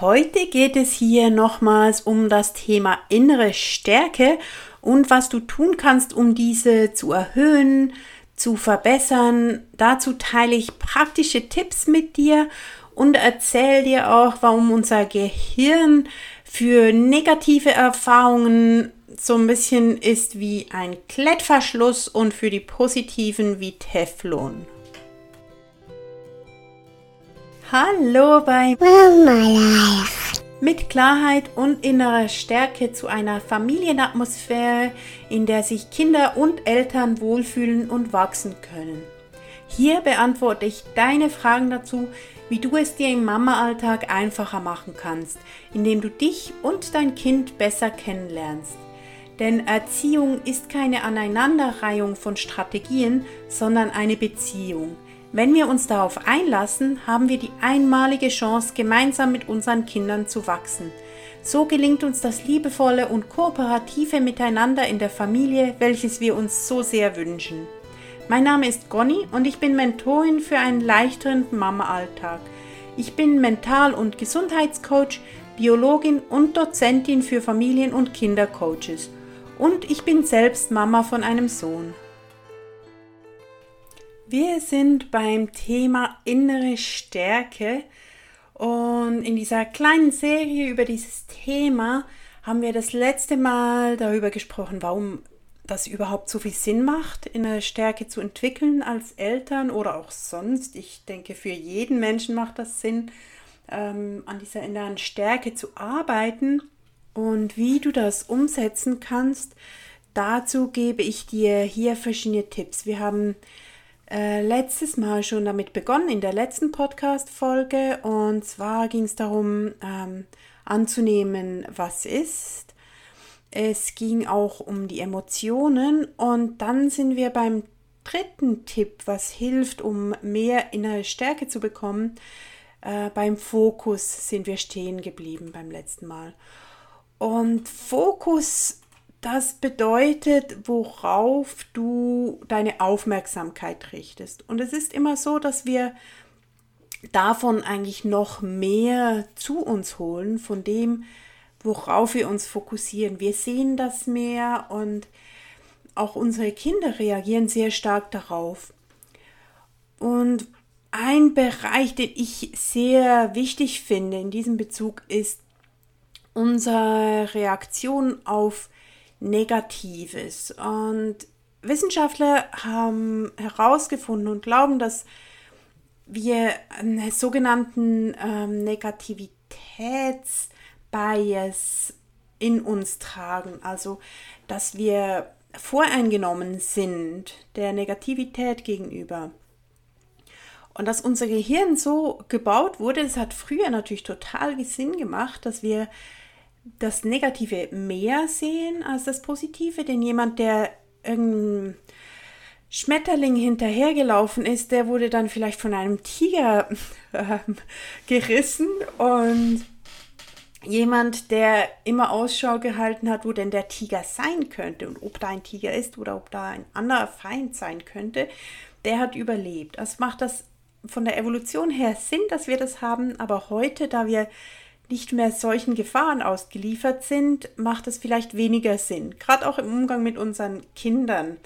Heute geht es hier nochmals um das Thema innere Stärke und was du tun kannst, um diese zu erhöhen, zu verbessern. Dazu teile ich praktische Tipps mit dir und erzähle dir auch, warum unser Gehirn für negative Erfahrungen so ein bisschen ist wie ein Klettverschluss und für die positiven wie Teflon. Hallo bei Mama Life. Mit Klarheit und innerer Stärke zu einer Familienatmosphäre, in der sich Kinder und Eltern wohlfühlen und wachsen können. Hier beantworte ich deine Fragen dazu, wie du es dir im Mama-Alltag einfacher machen kannst, indem du dich und dein Kind besser kennenlernst. Denn Erziehung ist keine Aneinanderreihung von Strategien, sondern eine Beziehung. Wenn wir uns darauf einlassen, haben wir die einmalige Chance, gemeinsam mit unseren Kindern zu wachsen. So gelingt uns das liebevolle und kooperative Miteinander in der Familie, welches wir uns so sehr wünschen. Mein Name ist Conny und ich bin Mentorin für einen leichteren Mama-Alltag. Ich bin Mental- und Gesundheitscoach, Biologin und Dozentin für Familien- und Kindercoaches. Und ich bin selbst Mama von einem Sohn. Wir sind beim Thema innere Stärke und in dieser kleinen Serie über dieses Thema haben wir das letzte Mal darüber gesprochen, warum das überhaupt so viel Sinn macht, innere Stärke zu entwickeln als Eltern oder auch sonst. Ich denke, für jeden Menschen macht das Sinn, ähm, an dieser inneren Stärke zu arbeiten und wie du das umsetzen kannst. Dazu gebe ich dir hier verschiedene Tipps. Wir haben äh, letztes Mal schon damit begonnen, in der letzten Podcast-Folge. Und zwar ging es darum, ähm, anzunehmen, was ist. Es ging auch um die Emotionen. Und dann sind wir beim dritten Tipp, was hilft, um mehr innere Stärke zu bekommen. Äh, beim Fokus sind wir stehen geblieben beim letzten Mal. Und Fokus das bedeutet, worauf du deine Aufmerksamkeit richtest. Und es ist immer so, dass wir davon eigentlich noch mehr zu uns holen, von dem, worauf wir uns fokussieren. Wir sehen das mehr und auch unsere Kinder reagieren sehr stark darauf. Und ein Bereich, den ich sehr wichtig finde in diesem Bezug, ist unsere Reaktion auf Negatives. Und Wissenschaftler haben herausgefunden und glauben, dass wir einen sogenannten ähm, Negativitätsbias in uns tragen. Also, dass wir voreingenommen sind der Negativität gegenüber. Und dass unser Gehirn so gebaut wurde, das hat früher natürlich total Sinn gemacht, dass wir das Negative mehr sehen als das Positive, denn jemand, der irgendein Schmetterling hinterhergelaufen ist, der wurde dann vielleicht von einem Tiger äh, gerissen. Und jemand, der immer Ausschau gehalten hat, wo denn der Tiger sein könnte und ob da ein Tiger ist oder ob da ein anderer Feind sein könnte, der hat überlebt. Das macht das von der Evolution her Sinn, dass wir das haben, aber heute, da wir nicht mehr solchen Gefahren ausgeliefert sind, macht es vielleicht weniger Sinn, gerade auch im Umgang mit unseren Kindern,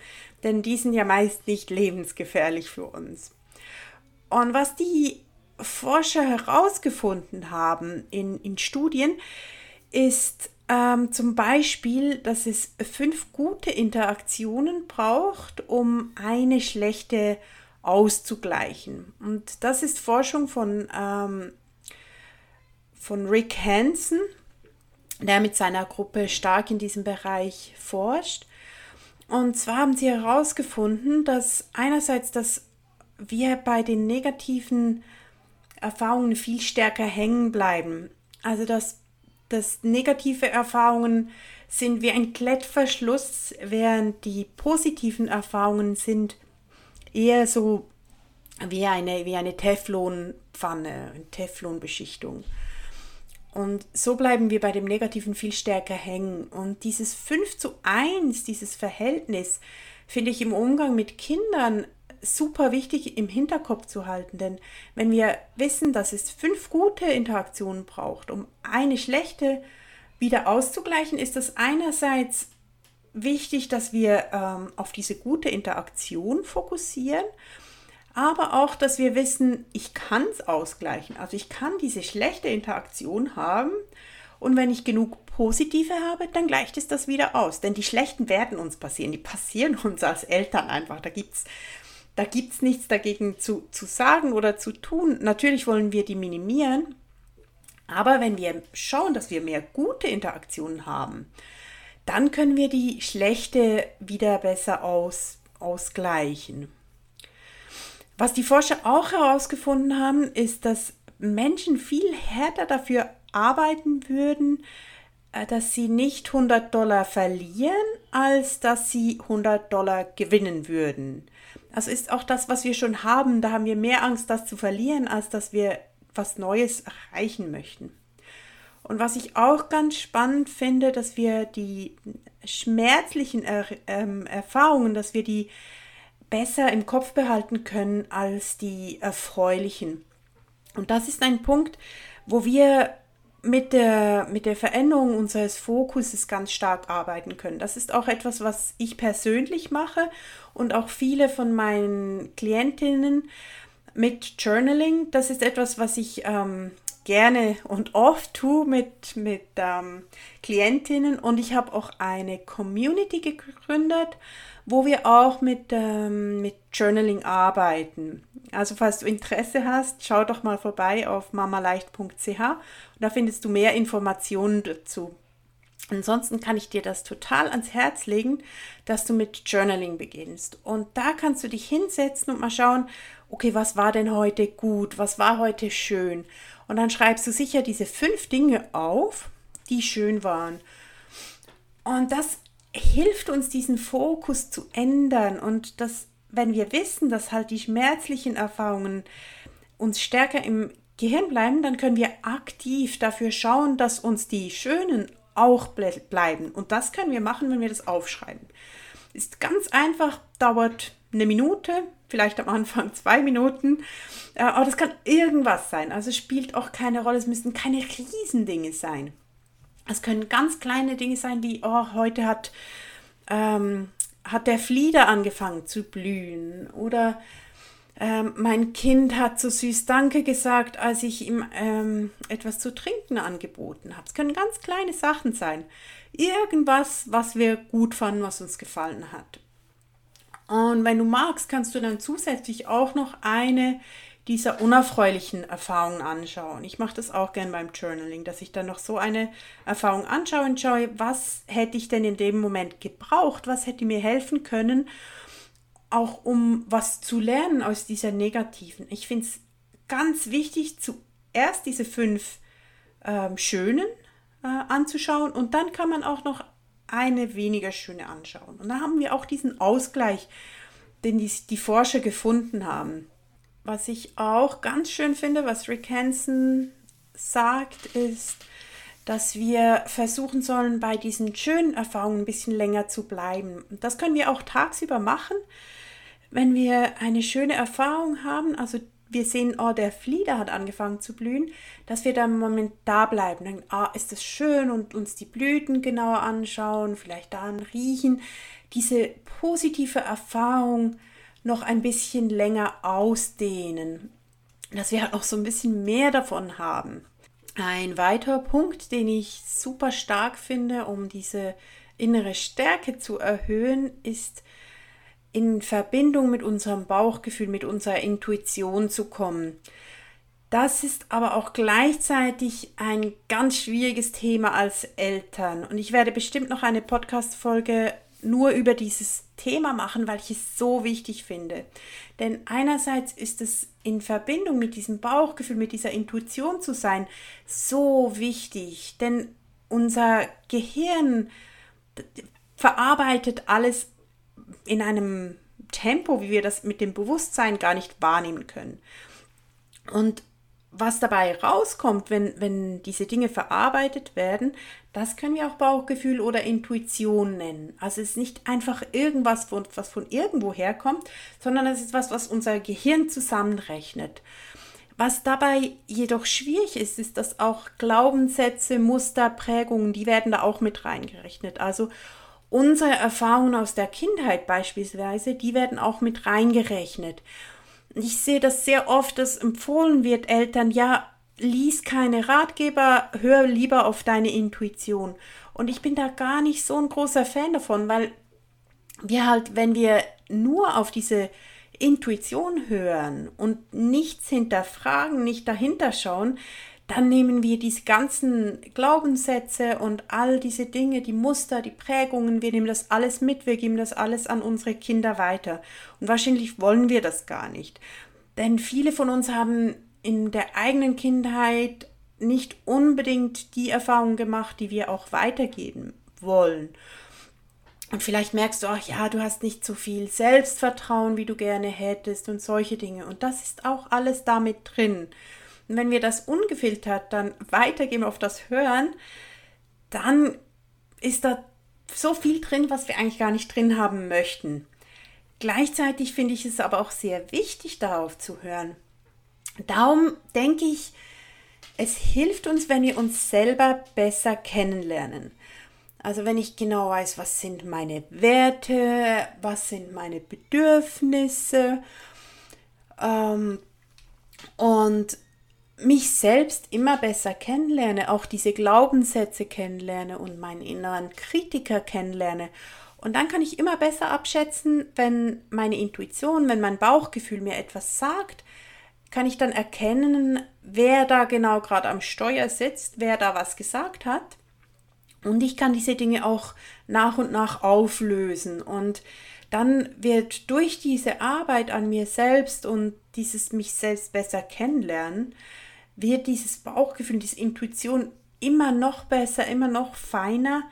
denn die sind ja meist nicht lebensgefährlich für uns. Und was die Forscher herausgefunden haben in, in Studien, ist ähm, zum Beispiel, dass es fünf gute Interaktionen braucht, um eine schlechte auszugleichen. Und das ist Forschung von ähm, von Rick Hansen, der mit seiner Gruppe stark in diesem Bereich forscht. Und zwar haben sie herausgefunden, dass einerseits, dass wir bei den negativen Erfahrungen viel stärker hängen bleiben. Also dass, dass negative Erfahrungen sind wie ein Klettverschluss, während die positiven Erfahrungen sind eher so wie eine, wie eine Teflonpfanne, eine Teflonbeschichtung. Und so bleiben wir bei dem Negativen viel stärker hängen. Und dieses 5 zu 1, dieses Verhältnis, finde ich im Umgang mit Kindern super wichtig im Hinterkopf zu halten, denn wenn wir wissen, dass es fünf gute Interaktionen braucht, um eine schlechte wieder auszugleichen, ist es einerseits wichtig, dass wir ähm, auf diese gute Interaktion fokussieren, aber auch, dass wir wissen, ich kann es ausgleichen. Also ich kann diese schlechte Interaktion haben und wenn ich genug positive habe, dann gleicht es das wieder aus. Denn die schlechten werden uns passieren, die passieren uns als Eltern einfach. Da gibt es da gibt's nichts dagegen zu, zu sagen oder zu tun. Natürlich wollen wir die minimieren, aber wenn wir schauen, dass wir mehr gute Interaktionen haben, dann können wir die schlechte wieder besser aus, ausgleichen. Was die Forscher auch herausgefunden haben, ist, dass Menschen viel härter dafür arbeiten würden, äh, dass sie nicht 100 Dollar verlieren, als dass sie 100 Dollar gewinnen würden. Also ist auch das, was wir schon haben, da haben wir mehr Angst, das zu verlieren, als dass wir was Neues erreichen möchten. Und was ich auch ganz spannend finde, dass wir die schmerzlichen er ähm, Erfahrungen, dass wir die besser im Kopf behalten können als die erfreulichen. Und das ist ein Punkt, wo wir mit der, mit der Veränderung unseres Fokuses ganz stark arbeiten können. Das ist auch etwas, was ich persönlich mache und auch viele von meinen Klientinnen mit Journaling. Das ist etwas, was ich ähm, gerne und oft tue mit, mit ähm, Klientinnen und ich habe auch eine Community gegründet, wo wir auch mit, ähm, mit Journaling arbeiten. Also falls du Interesse hast, schau doch mal vorbei auf mamaleicht.ch da findest du mehr Informationen dazu. Ansonsten kann ich dir das total ans Herz legen, dass du mit Journaling beginnst. Und da kannst du dich hinsetzen und mal schauen, okay, was war denn heute gut, was war heute schön. Und dann schreibst du sicher diese fünf Dinge auf, die schön waren. Und das hilft uns, diesen Fokus zu ändern. Und das, wenn wir wissen, dass halt die schmerzlichen Erfahrungen uns stärker im Gehirn bleiben, dann können wir aktiv dafür schauen, dass uns die schönen auch bleiben. Und das können wir machen, wenn wir das aufschreiben. Ist ganz einfach, dauert eine Minute, vielleicht am Anfang zwei Minuten. Äh, aber das kann irgendwas sein. Also spielt auch keine Rolle. Es müssen keine Riesendinge sein. Es können ganz kleine Dinge sein, wie oh, heute hat, ähm, hat der Flieder angefangen zu blühen oder ähm, mein Kind hat so süß Danke gesagt, als ich ihm ähm, etwas zu trinken angeboten habe. Es können ganz kleine Sachen sein. Irgendwas, was wir gut fanden, was uns gefallen hat. Und wenn du magst, kannst du dann zusätzlich auch noch eine dieser unerfreulichen Erfahrungen anschauen. Ich mache das auch gern beim Journaling, dass ich dann noch so eine Erfahrung anschaue und schaue, was hätte ich denn in dem Moment gebraucht, was hätte mir helfen können auch um was zu lernen aus dieser negativen. Ich finde es ganz wichtig, zuerst diese fünf ähm, schönen äh, anzuschauen und dann kann man auch noch eine weniger schöne anschauen. Und da haben wir auch diesen Ausgleich, den die, die Forscher gefunden haben. Was ich auch ganz schön finde, was Rick Hansen sagt, ist, dass wir versuchen sollen, bei diesen schönen Erfahrungen ein bisschen länger zu bleiben. Und das können wir auch tagsüber machen wenn wir eine schöne Erfahrung haben, also wir sehen, oh, der Flieder hat angefangen zu blühen, dass wir da im Moment da bleiben. Dann, ah, ist das schön und uns die Blüten genauer anschauen, vielleicht daran riechen, diese positive Erfahrung noch ein bisschen länger ausdehnen, dass wir halt noch so ein bisschen mehr davon haben. Ein weiterer Punkt, den ich super stark finde, um diese innere Stärke zu erhöhen, ist in Verbindung mit unserem Bauchgefühl, mit unserer Intuition zu kommen. Das ist aber auch gleichzeitig ein ganz schwieriges Thema als Eltern. Und ich werde bestimmt noch eine Podcast-Folge nur über dieses Thema machen, weil ich es so wichtig finde. Denn einerseits ist es in Verbindung mit diesem Bauchgefühl, mit dieser Intuition zu sein, so wichtig. Denn unser Gehirn verarbeitet alles in einem Tempo, wie wir das mit dem Bewusstsein gar nicht wahrnehmen können. Und was dabei rauskommt, wenn, wenn diese Dinge verarbeitet werden, das können wir auch Bauchgefühl oder Intuition nennen. Also es ist nicht einfach irgendwas, was von irgendwo herkommt, sondern es ist was, was unser Gehirn zusammenrechnet. Was dabei jedoch schwierig ist, ist, dass auch Glaubenssätze, Muster, Prägungen, die werden da auch mit reingerechnet. Also unsere Erfahrungen aus der Kindheit beispielsweise, die werden auch mit reingerechnet ich sehe das sehr oft, dass empfohlen wird, Eltern, ja, lies keine Ratgeber, hör lieber auf deine Intuition. Und ich bin da gar nicht so ein großer Fan davon, weil wir halt, wenn wir nur auf diese Intuition hören und nichts hinterfragen, nicht dahinter schauen, dann nehmen wir diese ganzen Glaubenssätze und all diese Dinge, die Muster, die Prägungen, wir nehmen das alles mit, wir geben das alles an unsere Kinder weiter. Und wahrscheinlich wollen wir das gar nicht. Denn viele von uns haben in der eigenen Kindheit nicht unbedingt die Erfahrung gemacht, die wir auch weitergeben wollen. Und vielleicht merkst du auch, ja, du hast nicht so viel Selbstvertrauen, wie du gerne hättest und solche Dinge. Und das ist auch alles damit drin. Und wenn wir das ungefiltert dann weitergeben auf das Hören, dann ist da so viel drin, was wir eigentlich gar nicht drin haben möchten. Gleichzeitig finde ich es aber auch sehr wichtig, darauf zu hören. Darum denke ich, es hilft uns, wenn wir uns selber besser kennenlernen. Also wenn ich genau weiß, was sind meine Werte, was sind meine Bedürfnisse ähm, und mich selbst immer besser kennenlerne, auch diese Glaubenssätze kennenlerne und meinen inneren Kritiker kennenlerne. Und dann kann ich immer besser abschätzen, wenn meine Intuition, wenn mein Bauchgefühl mir etwas sagt, kann ich dann erkennen, wer da genau gerade am Steuer sitzt, wer da was gesagt hat. Und ich kann diese Dinge auch nach und nach auflösen. Und dann wird durch diese Arbeit an mir selbst und dieses mich selbst besser kennenlernen, wird dieses Bauchgefühl, diese Intuition immer noch besser, immer noch feiner.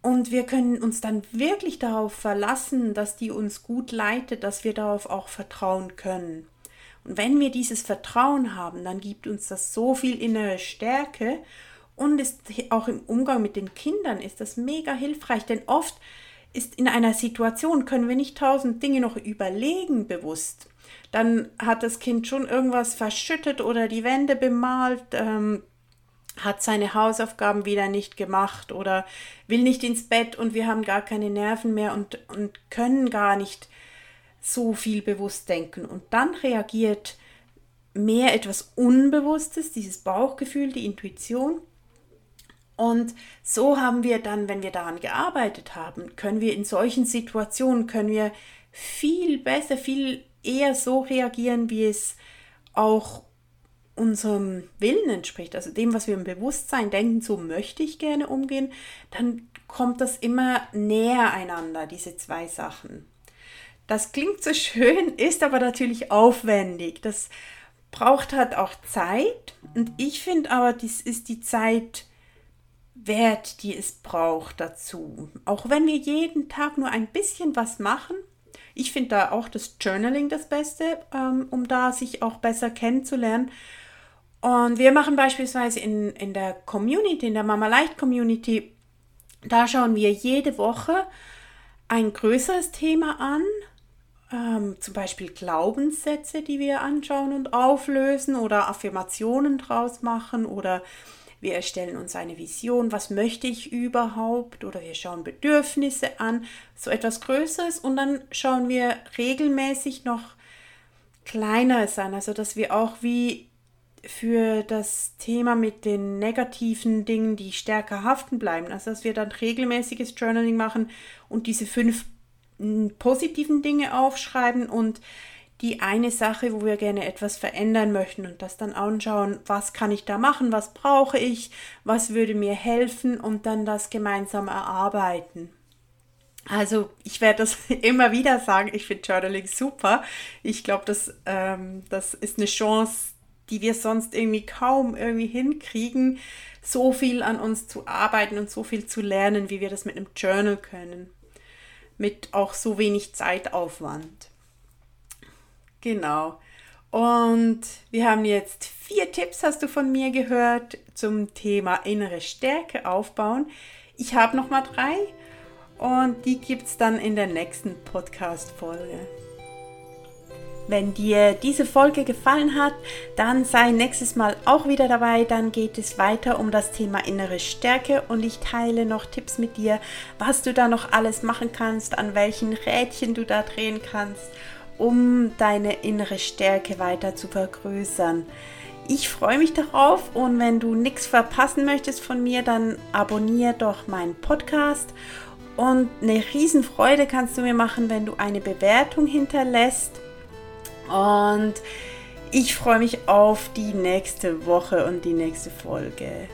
Und wir können uns dann wirklich darauf verlassen, dass die uns gut leitet, dass wir darauf auch vertrauen können. Und wenn wir dieses Vertrauen haben, dann gibt uns das so viel innere Stärke. Und ist auch im Umgang mit den Kindern ist das mega hilfreich, denn oft ist in einer Situation, können wir nicht tausend Dinge noch überlegen bewusst dann hat das Kind schon irgendwas verschüttet oder die Wände bemalt, ähm, hat seine Hausaufgaben wieder nicht gemacht oder will nicht ins Bett und wir haben gar keine Nerven mehr und, und können gar nicht so viel bewusst denken. Und dann reagiert mehr etwas Unbewusstes, dieses Bauchgefühl, die Intuition. Und so haben wir dann, wenn wir daran gearbeitet haben, können wir in solchen Situationen, können wir viel besser, viel eher so reagieren, wie es auch unserem Willen entspricht, also dem, was wir im Bewusstsein denken, so möchte ich gerne umgehen, dann kommt das immer näher einander, diese zwei Sachen. Das klingt so schön, ist aber natürlich aufwendig. Das braucht halt auch Zeit und ich finde aber, das ist die Zeit wert, die es braucht dazu. Auch wenn wir jeden Tag nur ein bisschen was machen, ich finde da auch das Journaling das Beste, ähm, um da sich auch besser kennenzulernen. Und wir machen beispielsweise in, in der Community, in der Mama Leicht Community, da schauen wir jede Woche ein größeres Thema an, ähm, zum Beispiel Glaubenssätze, die wir anschauen und auflösen oder Affirmationen draus machen oder wir erstellen uns eine Vision, was möchte ich überhaupt? Oder wir schauen Bedürfnisse an, so etwas Größeres. Und dann schauen wir regelmäßig noch Kleineres an, also dass wir auch wie für das Thema mit den negativen Dingen, die stärker haften bleiben, also dass wir dann regelmäßiges Journaling machen und diese fünf positiven Dinge aufschreiben und die eine Sache, wo wir gerne etwas verändern möchten und das dann anschauen, was kann ich da machen, was brauche ich, was würde mir helfen und dann das gemeinsam erarbeiten. Also ich werde das immer wieder sagen, ich finde Journaling super. Ich glaube, das, ähm, das ist eine Chance, die wir sonst irgendwie kaum irgendwie hinkriegen, so viel an uns zu arbeiten und so viel zu lernen, wie wir das mit einem Journal können. Mit auch so wenig Zeitaufwand. Genau. Und wir haben jetzt vier Tipps, hast du von mir gehört, zum Thema innere Stärke aufbauen. Ich habe noch mal drei und die gibt es dann in der nächsten Podcast-Folge. Wenn dir diese Folge gefallen hat, dann sei nächstes Mal auch wieder dabei. Dann geht es weiter um das Thema innere Stärke und ich teile noch Tipps mit dir, was du da noch alles machen kannst, an welchen Rädchen du da drehen kannst, um deine innere Stärke weiter zu vergrößern. Ich freue mich darauf und wenn du nichts verpassen möchtest von mir, dann abonniere doch meinen Podcast. Und eine Riesenfreude kannst du mir machen, wenn du eine Bewertung hinterlässt und ich freue mich auf die nächste Woche und die nächste Folge.